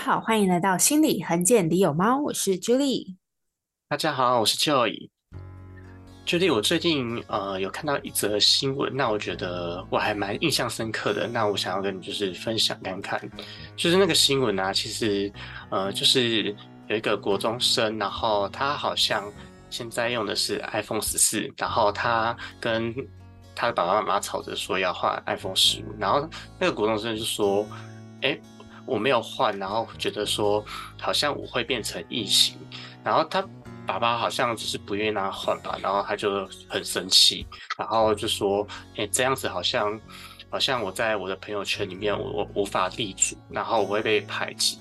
好，欢迎来到心理横见里有猫，我是 Julie。大家好，我是 Joy。Julie，我最近呃有看到一则新闻，那我觉得我还蛮印象深刻的。那我想要跟你就是分享看看，就是那个新闻啊，其实呃就是有一个国中生，然后他好像现在用的是 iPhone 十四，然后他跟他的爸爸妈妈吵着说要换 iPhone 十五，然后那个国中生就说：“哎。”我没有换，然后觉得说好像我会变成异形，然后他爸爸好像就是不愿意让他换吧，然后他就很生气，然后就说：“哎，这样子好像好像我在我的朋友圈里面我我无法立足，然后我会被排挤。”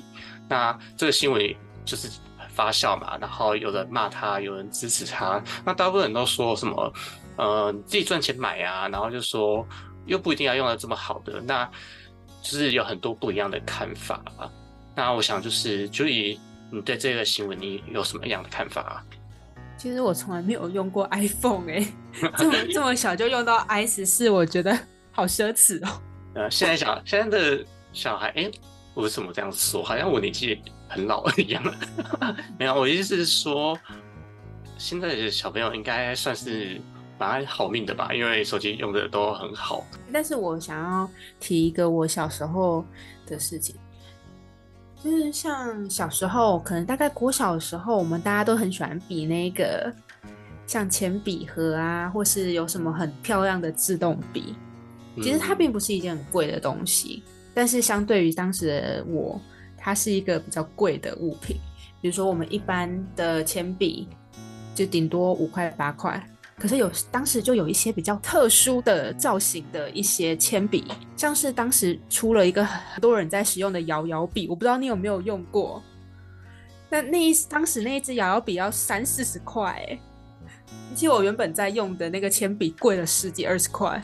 那这个新闻就是发酵嘛，然后有人骂他，有人支持他，那大部分人都说什么：“呃，自己赚钱买啊。”然后就说又不一定要用的这么好的那。就是有很多不一样的看法啊。那我想就是，就以你对这个新闻，你有什么样的看法啊？其实我从来没有用过 iPhone 哎，这么 这么小就用到 i 十四，我觉得好奢侈哦。呃，现在小现在的小孩，哎，为什么这样说？好像我年纪很老一样。没有，我意思是说，现在的小朋友应该算是。蛮好命的吧，因为手机用的都很好。但是我想要提一个我小时候的事情，就是像小时候，可能大概国小的时候，我们大家都很喜欢比那个像铅笔盒啊，或是有什么很漂亮的自动笔。其实它并不是一件很贵的东西，但是相对于当时的我，它是一个比较贵的物品。比如说我们一般的铅笔，就顶多五块八块。可是有当时就有一些比较特殊的造型的一些铅笔，像是当时出了一个很多人在使用的摇摇笔，我不知道你有没有用过。那那一当时那一支摇摇笔要三四十块，哎，而且我原本在用的那个铅笔贵了十几二十块。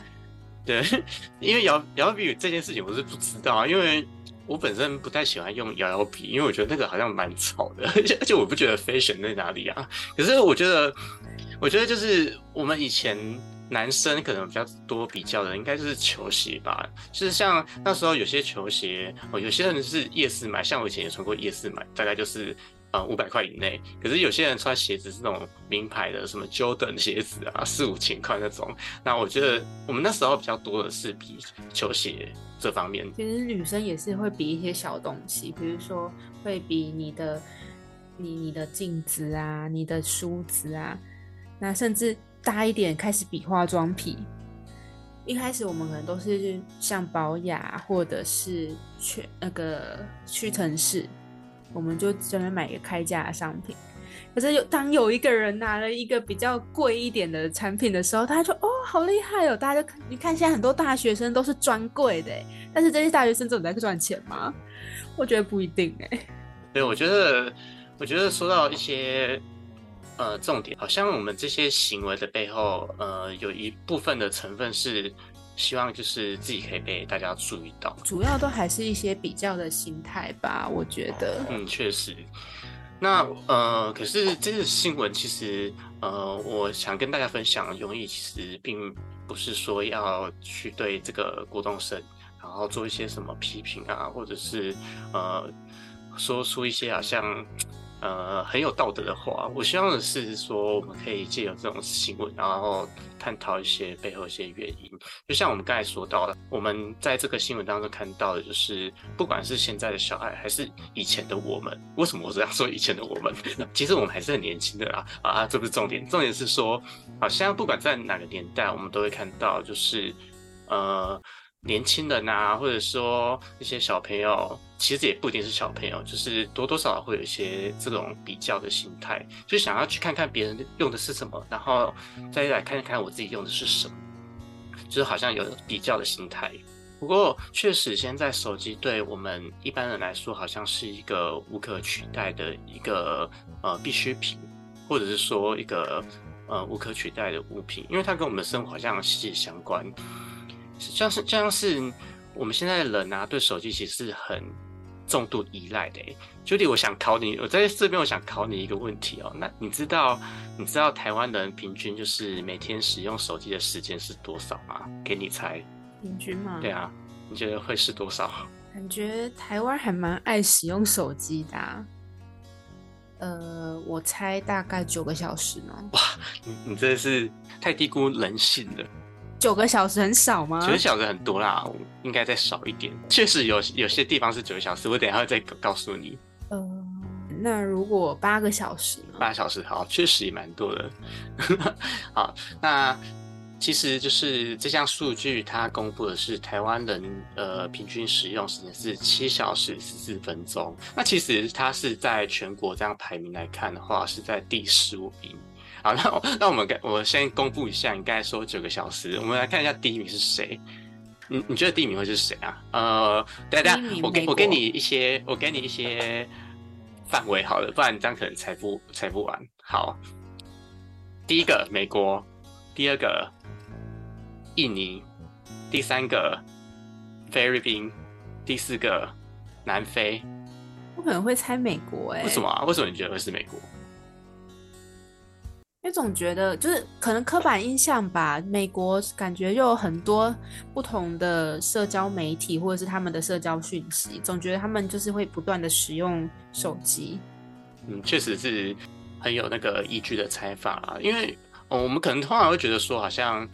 对，因为摇摇笔这件事情我是不知道，因为我本身不太喜欢用摇摇笔，因为我觉得那个好像蛮吵的，而 且而且我不觉得 fashion 在哪里啊。可是我觉得。我觉得就是我们以前男生可能比较多比较的，应该就是球鞋吧。就是像那时候有些球鞋，哦，有些人是夜市买，像我以前也穿过夜市买，大概就是呃五百块以内。可是有些人穿鞋子是那种名牌的，什么 Jordan 鞋子啊，四五千块那种。那我觉得我们那时候比较多的是比球鞋这方面。其实女生也是会比一些小东西，比如说会比你的你你的镜子啊，你的梳子啊。那甚至大一点开始比化妆品，一开始我们可能都是像保雅或者是去那个屈臣氏，我们就专门买一个开价的商品。可是有当有一个人拿了一个比较贵一点的产品的时候，他就哦好厉害哦！大家就你看现在很多大学生都是专柜的，但是这些大学生真的在赚钱吗？我觉得不一定哎。对，我觉得我觉得说到一些。呃，重点好像我们这些行为的背后，呃，有一部分的成分是希望就是自己可以被大家注意到，主要都还是一些比较的心态吧，我觉得。嗯，确实。那呃，可是这个新闻其实，呃，我想跟大家分享，容易其实并不是说要去对这个郭东生，然后做一些什么批评啊，或者是呃，说出一些好像。呃，很有道德的话，我希望的是说，我们可以借由这种新闻，然后探讨一些背后一些原因。就像我们刚才说到的，我们在这个新闻当中看到的，就是不管是现在的小孩，还是以前的我们，为什么我这样说？以前的我们，其实我们还是很年轻的啦。啊，这不是重点，重点是说，好像不管在哪个年代，我们都会看到，就是呃。年轻人啊，或者说一些小朋友，其实也不一定是小朋友，就是多多少少会有一些这种比较的心态，就想要去看看别人用的是什么，然后再来看看我自己用的是什么，就是好像有比较的心态。不过，确实现在手机对我们一般人来说，好像是一个无可取代的一个呃必需品，或者是说一个呃无可取代的物品，因为它跟我们的生活好像息息相关。像是像是我们现在的人啊，对手机其实是很重度依赖的。Judy，我想考你，我在这边我想考你一个问题哦。那你知道你知道台湾人平均就是每天使用手机的时间是多少吗？给你猜。平均吗？对啊，你觉得会是多少？感觉台湾还蛮爱使用手机的、啊。呃，我猜大概九个小时呢。你你真的是太低估人性了。九个小时很少吗？九个小时很多啦，应该再少一点。确实有有些地方是九个小时，我等一下会再告诉你。呃，那如果八个小时呢？八小时好，确实也蛮多的。好，那其实就是这项数据，它公布的是台湾人呃平均使用时间是七小时十四分钟。那其实它是在全国这样排名来看的话，是在第十五名。好，那我那我们我先公布一下，你刚才说九个小时，我们来看一下第一名是谁。你你觉得第一名会是谁啊？呃，等等，我给我给你一些，我给你一些范围好了，不然你这样可能猜不猜不完。好，第一个美国，第二个印尼，第三个菲律宾，第四个南非。我可能会猜美国，哎，为什么啊？为什么你觉得会是美国？因为总觉得就是可能刻板印象吧，美国感觉又有很多不同的社交媒体或者是他们的社交讯息，总觉得他们就是会不断的使用手机。嗯，确实是很有那个依据的采访啊，因为我们可能通常会觉得说，好像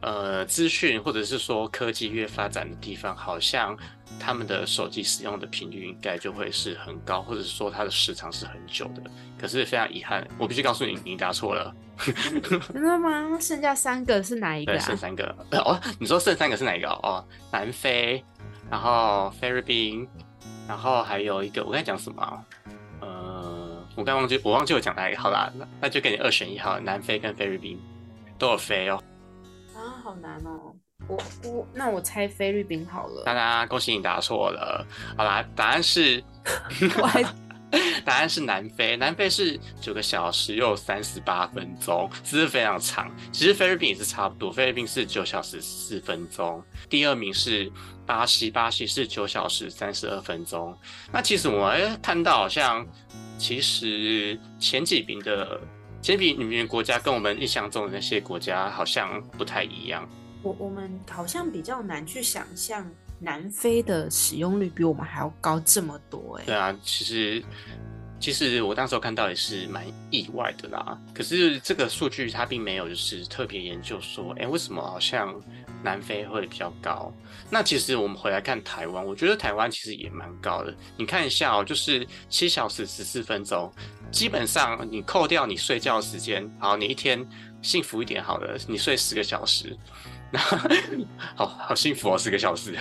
呃资讯或者是说科技越发展的地方，好像他们的手机使用的频率应该就会是很高，或者是说它的时长是很久的。可是非常遗憾，我必须告诉你，你答错了。真的吗？剩下三个是哪一个？对，剩三个。哦，你说剩三个是哪一个？哦，南非，然后菲律宾，然后还有一个，我刚才讲什么？呃，我刚忘记，我忘记我讲哪一个。好啦，那那就给你二选一好，南非跟菲律宾都有飞哦。啊，好难哦。我我那我猜菲律宾好了。大家恭喜你答错了。好啦，答案是。答案是南非，南非是九个小时又三十八分钟，只是非常长。其实菲律宾也是差不多，菲律宾是九小时四分钟。第二名是巴西，巴西是九小时三十二分钟。那其实我们看到，好像其实前几名的前几名国家跟我们印象中的那些国家好像不太一样。我我们好像比较难去想象。南非的使用率比我们还要高这么多哎！对啊，其实其实我当时候看到也是蛮意外的啦。可是这个数据它并没有就是特别研究说，哎，为什么好像南非会比较高？那其实我们回来看台湾，我觉得台湾其实也蛮高的。你看一下哦，就是七小时十四分钟，基本上你扣掉你睡觉时间，好，你一天幸福一点好了，你睡十个小时。好好幸福哦，十个小时，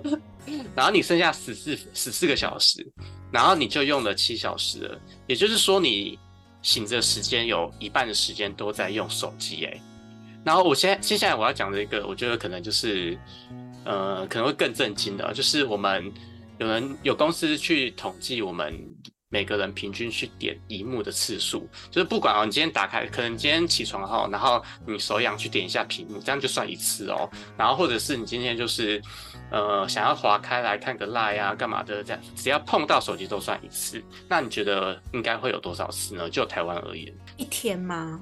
然后你剩下十四十四个小时，然后你就用了七小时了，也就是说你醒着时间有一半的时间都在用手机哎。然后我现接下来我要讲的一个，我觉得可能就是呃可能会更震惊的，就是我们有人有公司去统计我们。每个人平均去点荧幕的次数，就是不管哦，你今天打开，可能今天起床后，然后你手痒去点一下屏幕，这样就算一次哦。然后或者是你今天就是，呃，想要划开来看个 Line 啊，干嘛的这样，只要碰到手机都算一次。那你觉得应该会有多少次呢？就台湾而言，一天吗？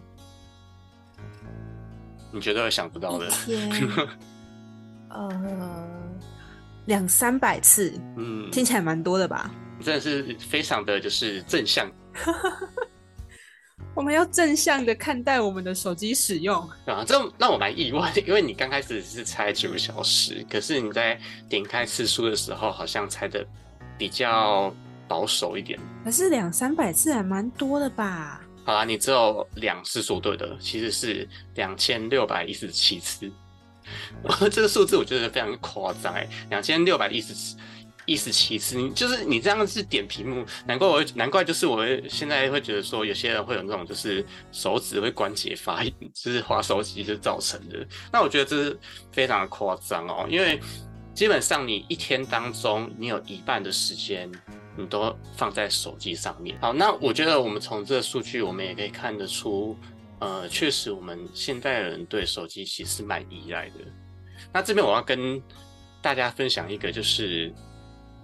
你觉得想不到的？天，呃，两三百次，嗯，听起来蛮多的吧？真的是非常的就是正向，我们要正向的看待我们的手机使用啊，这让我蛮意外，因为你刚开始是猜九个小时，可是你在点开次数的时候，好像猜的比较保守一点。可是两三百次还蛮多的吧？好啦，你只有两次说对的，其实是两千六百一十七次。这个数字我觉得非常夸张哎，两千六百一十七。一十七次，你就是你这样子点屏幕，难怪我难怪就是我现在会觉得说，有些人会有那种就是手指会关节发炎，就是滑手机就造成的。那我觉得这是非常的夸张哦，因为基本上你一天当中，你有一半的时间你都放在手机上面。好，那我觉得我们从这个数据，我们也可以看得出，呃，确实我们现代人对手机其实蛮依赖的。那这边我要跟大家分享一个就是。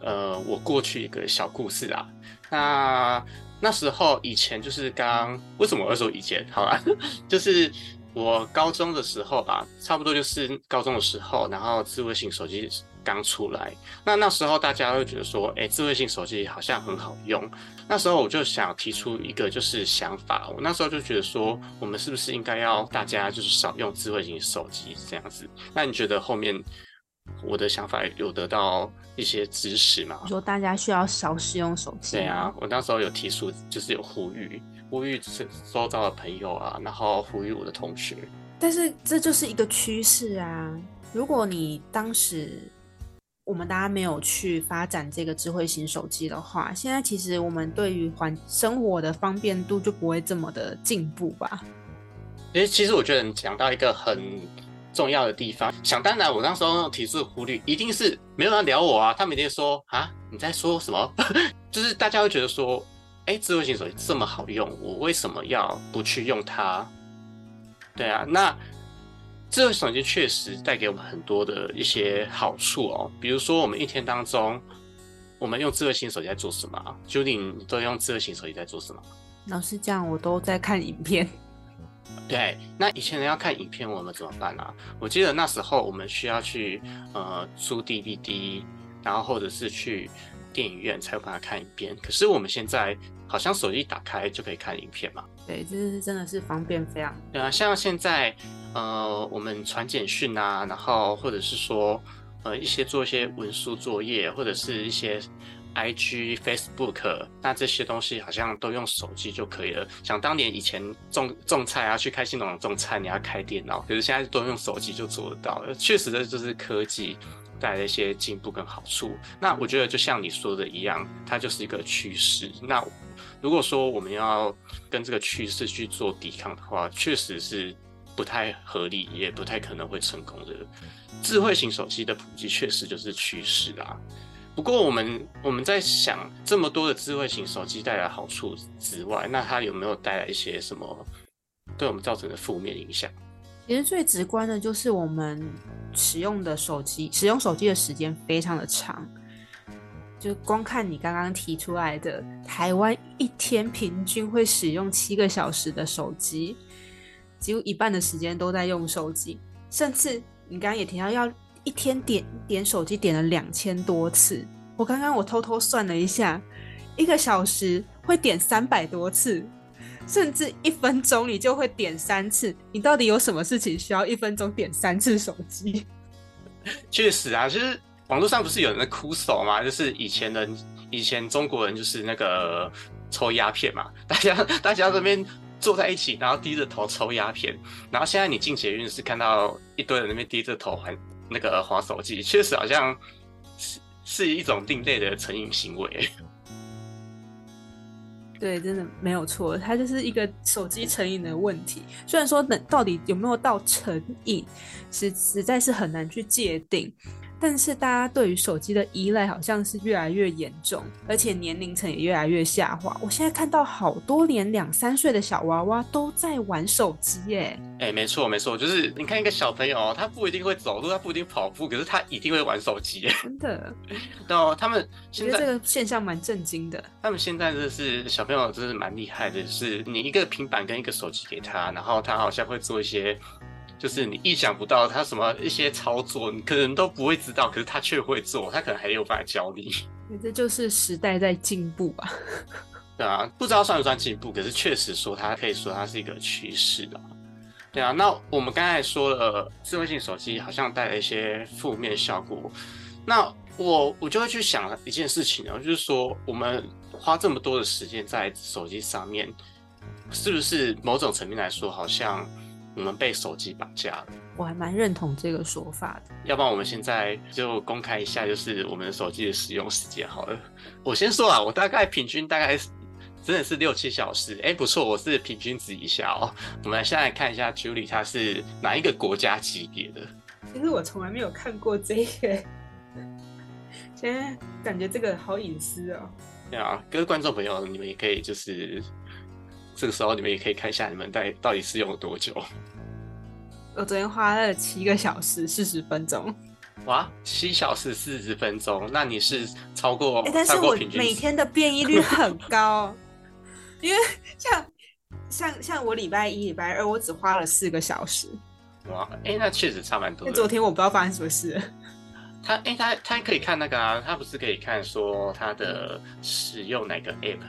呃，我过去一个小故事啊，那那时候以前就是刚为什么我说以前？好了，就是我高中的时候吧，差不多就是高中的时候，然后智慧型手机刚出来，那那时候大家会觉得说，哎，智慧型手机好像很好用。那时候我就想提出一个就是想法，我那时候就觉得说，我们是不是应该要大家就是少用智慧型手机这样子？那你觉得后面我的想法有得到一些支持吗？说大家需要少使用手机。对啊，我那时候有提出，就是有呼吁，呼吁是周遭的朋友啊，然后呼吁我的同学。但是这就是一个趋势啊！如果你当时我们大家没有去发展这个智慧型手机的话，现在其实我们对于环生活的方便度就不会这么的进步吧？诶，其实我觉得你讲到一个很重要的地方，想当然，我那时候提出忽略，一定是没有人聊我啊，他们一定说啊，你在说什么？就是大家会觉得说，哎，智慧型手机这么好用，我为什么要不去用它？对啊，那。智慧手机确实带给我们很多的一些好处哦，比如说我们一天当中，我们用智慧型手机在做什么？Judy，你都用智慧型手机在做什么？老实讲，我都在看影片。对，那以前人要看影片，我们怎么办啊？我记得那时候我们需要去呃租 DVD，然后或者是去电影院才有办法看影片。可是我们现在好像手机打开就可以看影片嘛？对，这是真的是方便非常。对啊，像现在。呃，我们传简讯啊，然后或者是说，呃，一些做一些文书作业，或者是一些 I G Facebook，那这些东西好像都用手机就可以了。想当年以前种种菜啊，去开心农场种菜，你要开电脑，可是现在都用手机就做得到了。确实的就是科技带来一些进步跟好处。那我觉得就像你说的一样，它就是一个趋势。那如果说我们要跟这个趋势去做抵抗的话，确实是。不太合理，也不太可能会成功的。智慧型手机的普及确实就是趋势啦。不过，我们我们在想，这么多的智慧型手机带来好处之外，那它有没有带来一些什么对我们造成的负面影响？其实最直观的就是我们使用的手机，使用手机的时间非常的长。就光看你刚刚提出来的，台湾一天平均会使用七个小时的手机。几乎一半的时间都在用手机，甚至你刚刚也提到要一天点点手机点了两千多次。我刚刚我偷偷算了一下，一个小时会点三百多次，甚至一分钟你就会点三次。你到底有什么事情需要一分钟点三次手机？确实啊，就是网络上不是有人在哭手嘛？就是以前人，以前中国人就是那个抽鸦片嘛，大家大家这边。坐在一起，然后低着头抽鸦片，然后现在你进捷运是看到一堆人那边低着头还那个划手机，确实好像是是一种另类的成瘾行为。对，真的没有错，它就是一个手机成瘾的问题。虽然说，到底有没有到成瘾，实实在是很难去界定。但是大家对于手机的依赖好像是越来越严重，而且年龄层也越来越下滑。我现在看到好多连两三岁的小娃娃都在玩手机，耶。哎，没错没错，就是你看一个小朋友，他不一定会走路，他不一定跑步，可是他一定会玩手机，真的。哦，他们现在这个现象蛮震惊的。他们现在就是小朋友，真是蛮厉害的，是你一个平板跟一个手机给他，然后他好像会做一些。就是你意想不到他什么一些操作，你可能都不会知道，可是他却会做，他可能还有办法教你。这就是时代在进步吧？对啊，不知道算不算进步，可是确实说它可以说它是一个趋势的。对啊，那我们刚才说了智慧型手机好像带来一些负面效果，那我我就会去想一件事情呢，就是说我们花这么多的时间在手机上面，是不是某种层面来说好像？我们被手机绑架了，我还蛮认同这个说法的。要不然我们现在就公开一下，就是我们手机的使用时间好了。我先说啊，我大概平均大概真的是六七小时，哎，不错，我是平均值一下哦。我们现在看一下 Julie，她是哪一个国家级别的？其实我从来没有看过这个，现在感觉这个好隐私哦。对啊，各位观众朋友，你们也可以就是。这个时候你们也可以看一下你们到到底是用了多久。我昨天花了七个小时四十分钟。哇，七小时四十分钟，那你是超过？但是我每天的变异率很高，因为像像像我礼拜一、礼拜二我只花了四个小时。哇，哎，那确实差蛮多。昨天我不知道发生什么事。他哎，他他可以看那个啊，他不是可以看说他的使用哪个 app？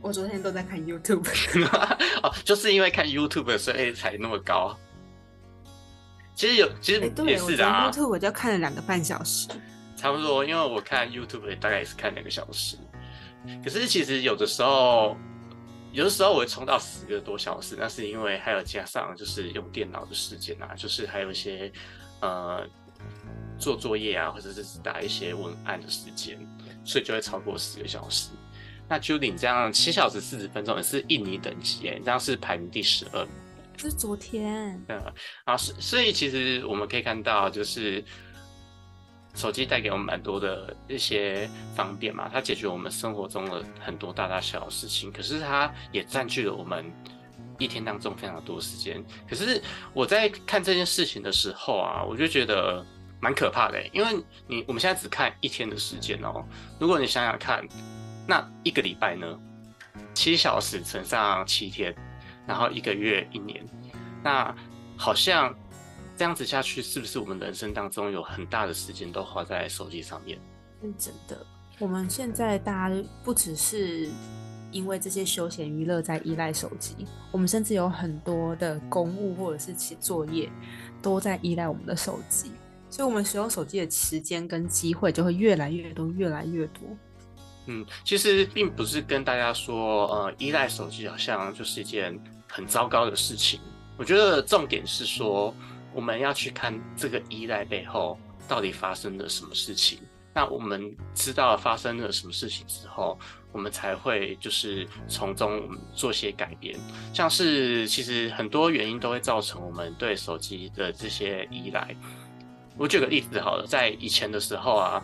我昨天都在看 YouTube，哦，就是因为看 YouTube 所以才那么高。其实有，其实也是的啊。YouTube 我就看了两个半小时，差不多，因为我看 YouTube 大概也是看两个小时。可是其实有的时候，有的时候我会冲到十个多小时，那是因为还有加上就是用电脑的时间啊，就是还有一些呃。做作业啊，或者是打一些文案的时间，所以就会超过十个小时。那 Judy 这样七小时四十分钟也是印尼等级哎，这样是排名第十二。是昨天。嗯啊，所所以其实我们可以看到，就是手机带给我们蛮多的一些方便嘛，它解决我们生活中的很多大大小小事情。可是它也占据了我们一天当中非常多时间。可是我在看这件事情的时候啊，我就觉得。蛮可怕的，因为你我们现在只看一天的时间哦。如果你想想看，那一个礼拜呢，七小时乘上七天，然后一个月一年，那好像这样子下去，是不是我们人生当中有很大的时间都花在手机上面？是真的。我们现在大家不只是因为这些休闲娱乐在依赖手机，我们甚至有很多的公务或者是写作业都在依赖我们的手机。所以，我们使用手机的时间跟机会就会越来越多，越来越多。嗯，其实并不是跟大家说，呃，依赖手机好像就是一件很糟糕的事情。我觉得重点是说，我们要去看这个依赖背后到底发生了什么事情。那我们知道发生了什么事情之后，我们才会就是从中做些改变。像是其实很多原因都会造成我们对手机的这些依赖。我举个例子好了，在以前的时候啊，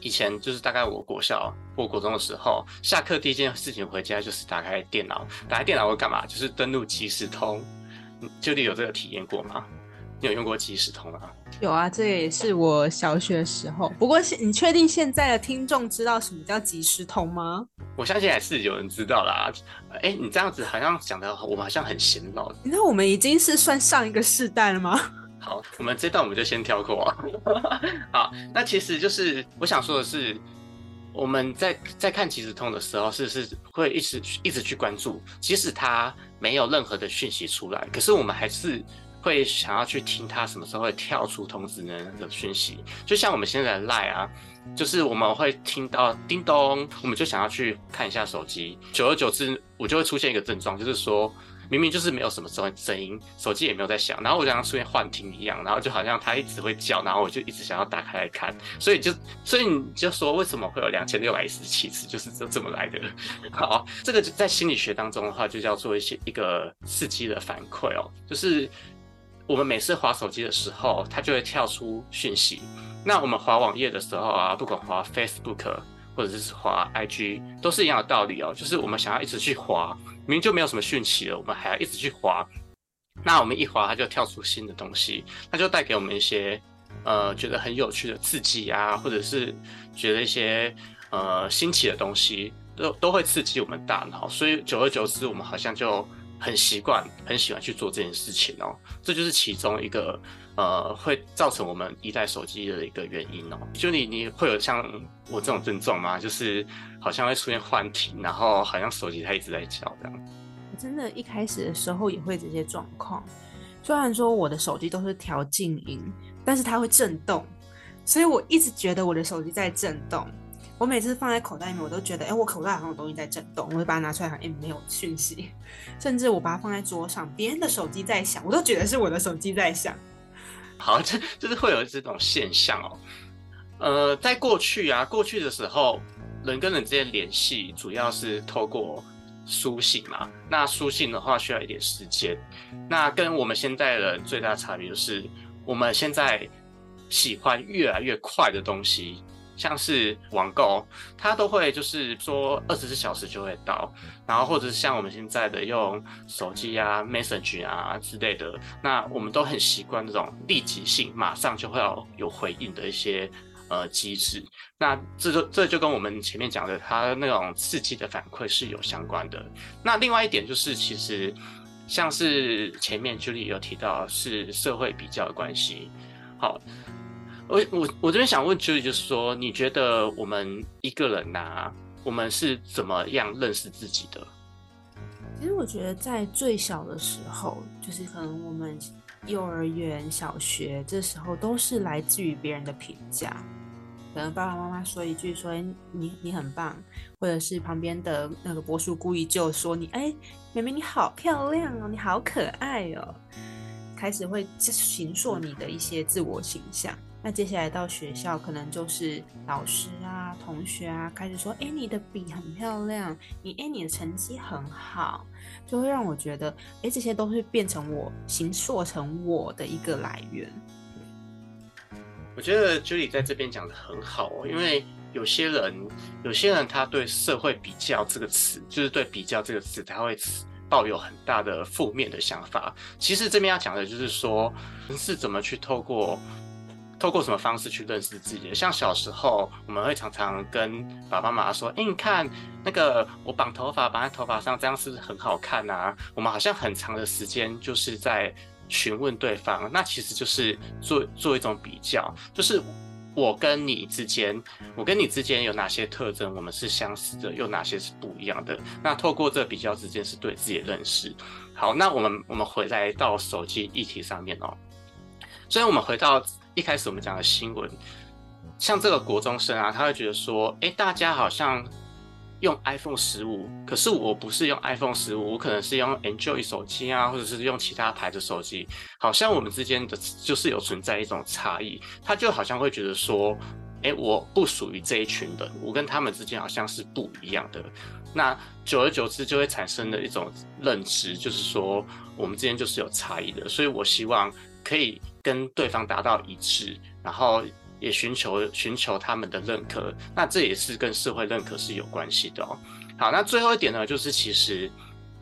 以前就是大概我国小或国中的时候，下课第一件事情回家就是打开电脑，打开电脑会干嘛？就是登录即时通。就你有这个体验过吗？你有用过即时通吗？有啊，这也是我小学时候。不过，你确定现在的听众知道什么叫即时通吗？我相信还是有人知道啦。哎，你这样子好像讲的，我们好像很显老。那我们已经是算上一个世代了吗？好，我们这段我们就先跳过。好，那其实就是我想说的是，我们在在看即时通的时候，是是会一直一直去关注，即使它没有任何的讯息出来，可是我们还是会想要去听它什么时候会跳出通知的讯息。就像我们现在的 Line 啊，就是我们会听到叮咚，我们就想要去看一下手机，久而久之，我就会出现一个症状，就是说。明明就是没有什么声声音，手机也没有在响，然后我就像出现幻听一样，然后就好像它一直会叫，然后我就一直想要打开来看，所以就所以你就说为什么会有两千六百一十七次，就是这这么来的。好，这个在心理学当中的话，就叫做一些一个刺激的反馈哦，就是我们每次滑手机的时候，它就会跳出讯息。那我们滑网页的时候啊，不管滑 Facebook 或者是滑 IG，都是一样的道理哦，就是我们想要一直去滑。明明就没有什么讯息了，我们还要一直去滑，那我们一滑，它就跳出新的东西，它就带给我们一些呃觉得很有趣的刺激啊，或者是觉得一些呃新奇的东西，都都会刺激我们大脑，所以久而久之，我们好像就很习惯，很喜欢去做这件事情哦，这就是其中一个呃会造成我们依赖手机的一个原因哦。就你你会有像我这种症状吗？就是。好像会出现幻听，然后好像手机它一直在叫这样。我真的，一开始的时候也会这些状况。虽然说我的手机都是调静音，但是它会震动，所以我一直觉得我的手机在震动。我每次放在口袋里面，我都觉得，哎，我口袋好像有东西在震动。我就把它拿出来看，哎，没有讯息。甚至我把它放在桌上，别人的手机在响，我都觉得是我的手机在响。好，这就是会有这种现象哦。呃，在过去啊，过去的时候。人跟人之间联系主要是透过书信嘛，那书信的话需要一点时间。那跟我们现在的最大差别就是，我们现在喜欢越来越快的东西，像是网购，它都会就是说二十四小时就会到，然后或者是像我们现在的用手机啊、message 啊之类的，那我们都很习惯这种立即性，马上就会要有回应的一些。呃，机制，那这就这就跟我们前面讲的，它那种刺激的反馈是有相关的。那另外一点就是，其实像是前面 Julie 有提到是社会比较的关系。好，我我我这边想问 Julie，就是说，你觉得我们一个人呐，我们是怎么样认识自己的？其实我觉得在最小的时候，就是可能我们幼儿园、小学这时候都是来自于别人的评价，可能爸爸妈妈说一句说：“哎，你你很棒。”或者是旁边的那个博叔故意就说你：“哎，妹妹你好漂亮哦，你好可爱哦。”开始会形塑你的一些自我形象。那接下来到学校，可能就是老师啊、同学啊，开始说：“哎，你的笔很漂亮，你哎你的成绩很好。”就会让我觉得，哎，这些都是变成我形塑成我的一个来源。我觉得 Julie 在这边讲的很好哦，因为有些人，有些人他对社会比较这个词，就是对比较这个词，他会抱有很大的负面的想法。其实这边要讲的就是说，人是怎么去透过。透过什么方式去认识自己的？像小时候，我们会常常跟爸爸妈妈说：“哎，你看那个我绑头发绑在头发上，这样是不是很好看啊？”我们好像很长的时间就是在询问对方，那其实就是做做一种比较，就是我跟你之间，我跟你之间有哪些特征，我们是相似的，有哪些是不一样的？那透过这比较之间，是对自己的认识。好，那我们我们回来到手机议题上面哦，所以我们回到。一开始我们讲的新闻，像这个国中生啊，他会觉得说，哎，大家好像用 iPhone 十五，可是我不是用 iPhone 十五，我可能是用 Android 手机啊，或者是用其他牌的手机，好像我们之间的就是有存在一种差异，他就好像会觉得说，哎，我不属于这一群人，我跟他们之间好像是不一样的，那久而久之就会产生的一种认知，就是说我们之间就是有差异的，所以我希望可以。跟对方达到一致，然后也寻求寻求他们的认可，那这也是跟社会认可是有关系的哦。好，那最后一点呢，就是其实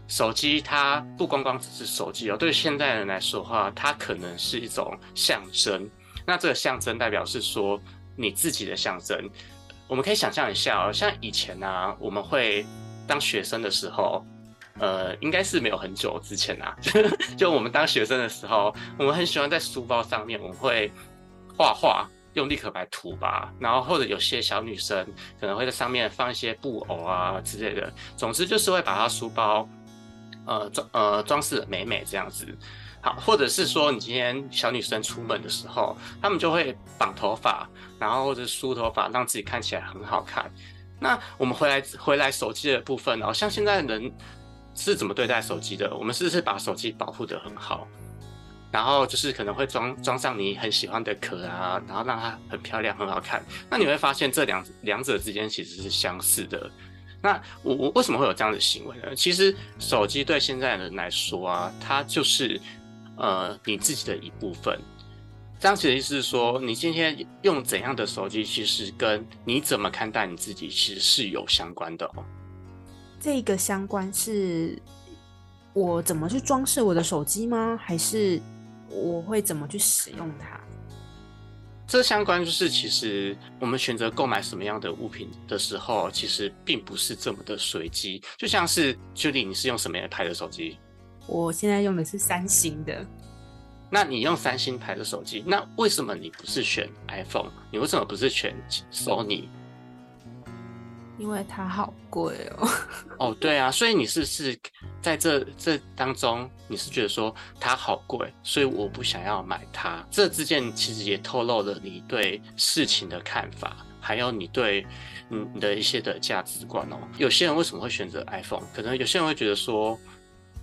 手机它不光光只是手机哦，对现代人来说的话，它可能是一种象征。那这个象征代表是说你自己的象征。我们可以想象一下哦，像以前呢，我们会当学生的时候。呃，应该是没有很久之前啊，就我们当学生的时候，我们很喜欢在书包上面，我们会画画，用立可白涂吧，然后或者有些小女生可能会在上面放一些布偶啊之类的，总之就是会把她书包呃装呃装饰美美这样子。好，或者是说你今天小女生出门的时候，她们就会绑头发，然后或者梳头发，让自己看起来很好看。那我们回来回来手机的部分哦，像现在人。是怎么对待手机的？我们是不是把手机保护得很好？然后就是可能会装装上你很喜欢的壳啊，然后让它很漂亮、很好看。那你会发现这两两者之间其实是相似的。那我我为什么会有这样的行为呢？其实手机对现在人来说啊，它就是呃你自己的一部分。这样子的意思是说，你今天用怎样的手机，其实跟你怎么看待你自己，其实是有相关的哦。这个相关是我怎么去装饰我的手机吗？还是我会怎么去使用它？这相关就是，其实我们选择购买什么样的物品的时候，其实并不是这么的随机。就像是 Judy，你是用什么样牌的手机？我现在用的是三星的。那你用三星牌的手机，那为什么你不是选 iPhone？你为什么不是选 Sony？因为它好贵哦。哦，对啊，所以你是是在这这当中，你是觉得说它好贵，所以我不想要买它。这之间其实也透露了你对事情的看法，还有你对你的一些的价值观哦。有些人为什么会选择 iPhone？可能有些人会觉得说，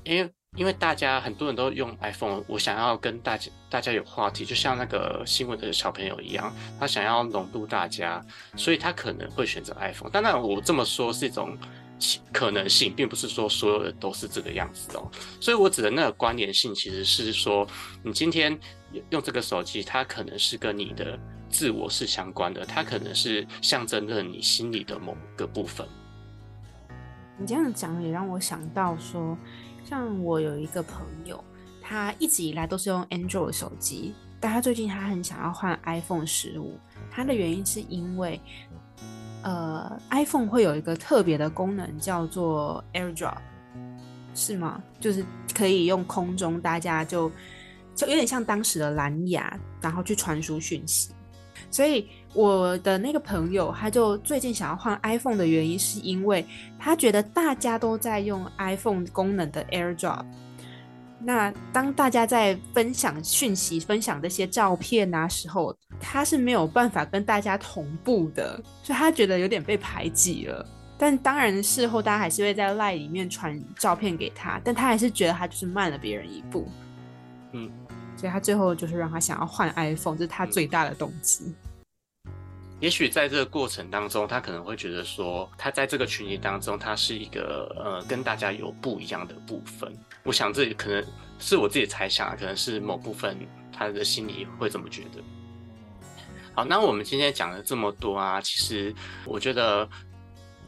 因为。因为大家很多人都用 iPhone，我想要跟大家大家有话题，就像那个新闻的小朋友一样，他想要融入大家，所以他可能会选择 iPhone。当然，我这么说是一种可能性，并不是说所有的都是这个样子哦。所以我指的那个关联性，其实是说，你今天用这个手机，它可能是跟你的自我是相关的，它可能是象征着你心里的某个部分。你这样讲也让我想到说。像我有一个朋友，他一直以来都是用 Android 手机，但他最近他很想要换 iPhone 十五。他的原因是因为，呃，iPhone 会有一个特别的功能叫做 AirDrop，是吗？就是可以用空中，大家就就有点像当时的蓝牙，然后去传输讯息。所以我的那个朋友，他就最近想要换 iPhone 的原因，是因为他觉得大家都在用 iPhone 功能的 AirDrop。那当大家在分享讯息、分享这些照片啊时候，他是没有办法跟大家同步的，所以他觉得有点被排挤了。但当然事后大家还是会在 Line 里面传照片给他，但他还是觉得他就是慢了别人一步。嗯，所以他最后就是让他想要换 iPhone，这是他最大的动机。也许在这个过程当中，他可能会觉得说，他在这个群体当中，他是一个呃跟大家有不一样的部分。我想这可能是我自己猜想啊，可能是某部分他的心里会这么觉得。好，那我们今天讲了这么多啊，其实我觉得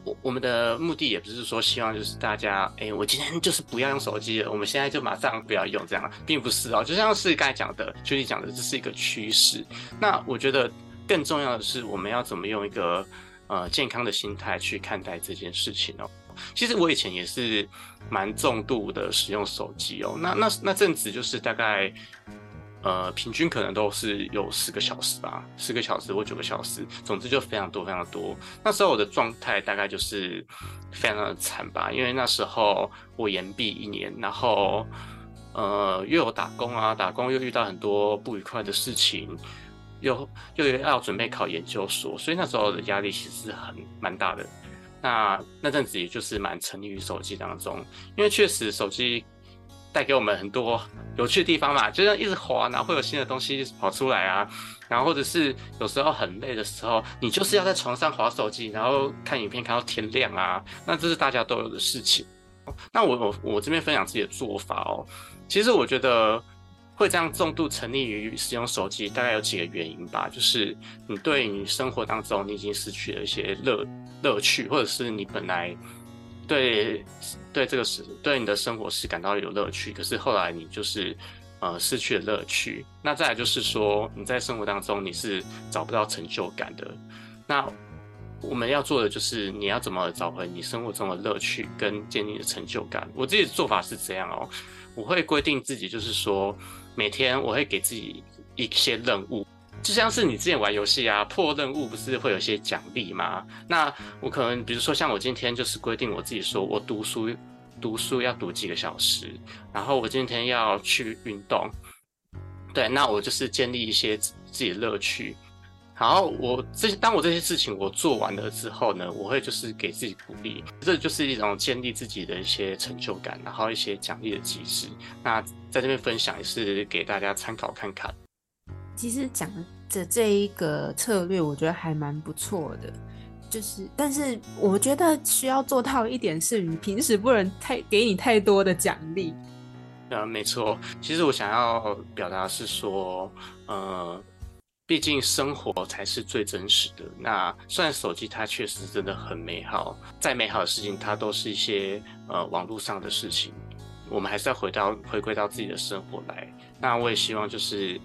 我我们的目的也不是说希望就是大家，哎，我今天就是不要用手机了，我们现在就马上不要用这样，并不是哦，就像是刚才讲的，就你讲的，这是一个趋势。那我觉得。更重要的是，我们要怎么用一个呃健康的心态去看待这件事情哦。其实我以前也是蛮重度的使用手机哦。那那那阵子就是大概呃平均可能都是有四个小时吧，四个小时或九个小时，总之就非常多非常多。那时候我的状态大概就是非常的惨吧，因为那时候我延毕一年，然后呃又有打工啊，打工又遇到很多不愉快的事情。又又要准备考研究所，所以那时候的压力其实是很蛮大的。那那阵子也就是蛮沉溺于手机当中，因为确实手机带给我们很多有趣的地方嘛，就像一直滑，然后会有新的东西跑出来啊。然后或者是有时候很累的时候，你就是要在床上滑手机，然后看影片看到天亮啊。那这是大家都有的事情。那我我我这边分享自己的做法哦，其实我觉得。会这样重度沉溺于使用手机，大概有几个原因吧。就是你对你生活当中，你已经失去了一些乐乐趣，或者是你本来对对这个是对你的生活是感到有乐趣，可是后来你就是呃失去了乐趣。那再来就是说，你在生活当中你是找不到成就感的。那我们要做的就是你要怎么找回你生活中的乐趣跟建立的成就感。我自己的做法是这样哦，我会规定自己，就是说。每天我会给自己一些任务，就像是你之前玩游戏啊，破任务不是会有些奖励吗？那我可能比如说像我今天就是规定我自己说，我读书读书要读几个小时，然后我今天要去运动，对，那我就是建立一些自己乐趣。然后我这些当我这些事情我做完了之后呢，我会就是给自己鼓励，这就是一种建立自己的一些成就感，然后一些奖励的机制。那在这边分享也是给大家参考看看。其实讲的这一个策略，我觉得还蛮不错的，就是但是我觉得需要做到一点是，你平时不能太给你太多的奖励。呃，没错。其实我想要表达是说，呃。毕竟生活才是最真实的。那虽然手机它确实真的很美好，再美好的事情它都是一些呃网络上的事情。我们还是要回到回归到自己的生活来。那我也希望就是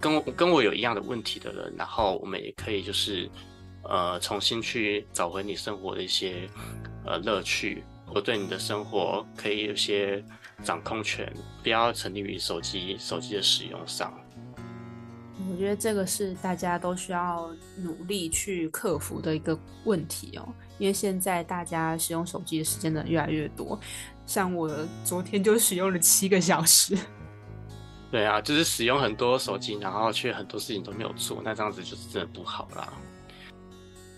跟我跟我有一样的问题的人，然后我们也可以就是呃重新去找回你生活的一些呃乐趣。我对你的生活可以有些掌控权，不要沉溺于手机手机的使用上。我觉得这个是大家都需要努力去克服的一个问题哦，因为现在大家使用手机的时间呢越来越多，像我昨天就使用了七个小时。对啊，就是使用很多手机，然后却很多事情都没有做，那这样子就是真的不好啦。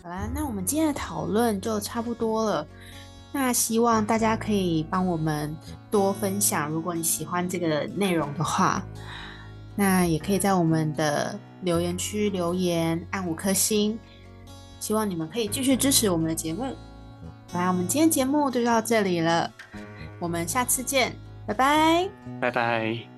好啦，那我们今天的讨论就差不多了，那希望大家可以帮我们多分享，如果你喜欢这个内容的话。那也可以在我们的留言区留言，按五颗星。希望你们可以继续支持我们的节目。来，我们今天节目就到这里了，我们下次见，拜拜，拜拜。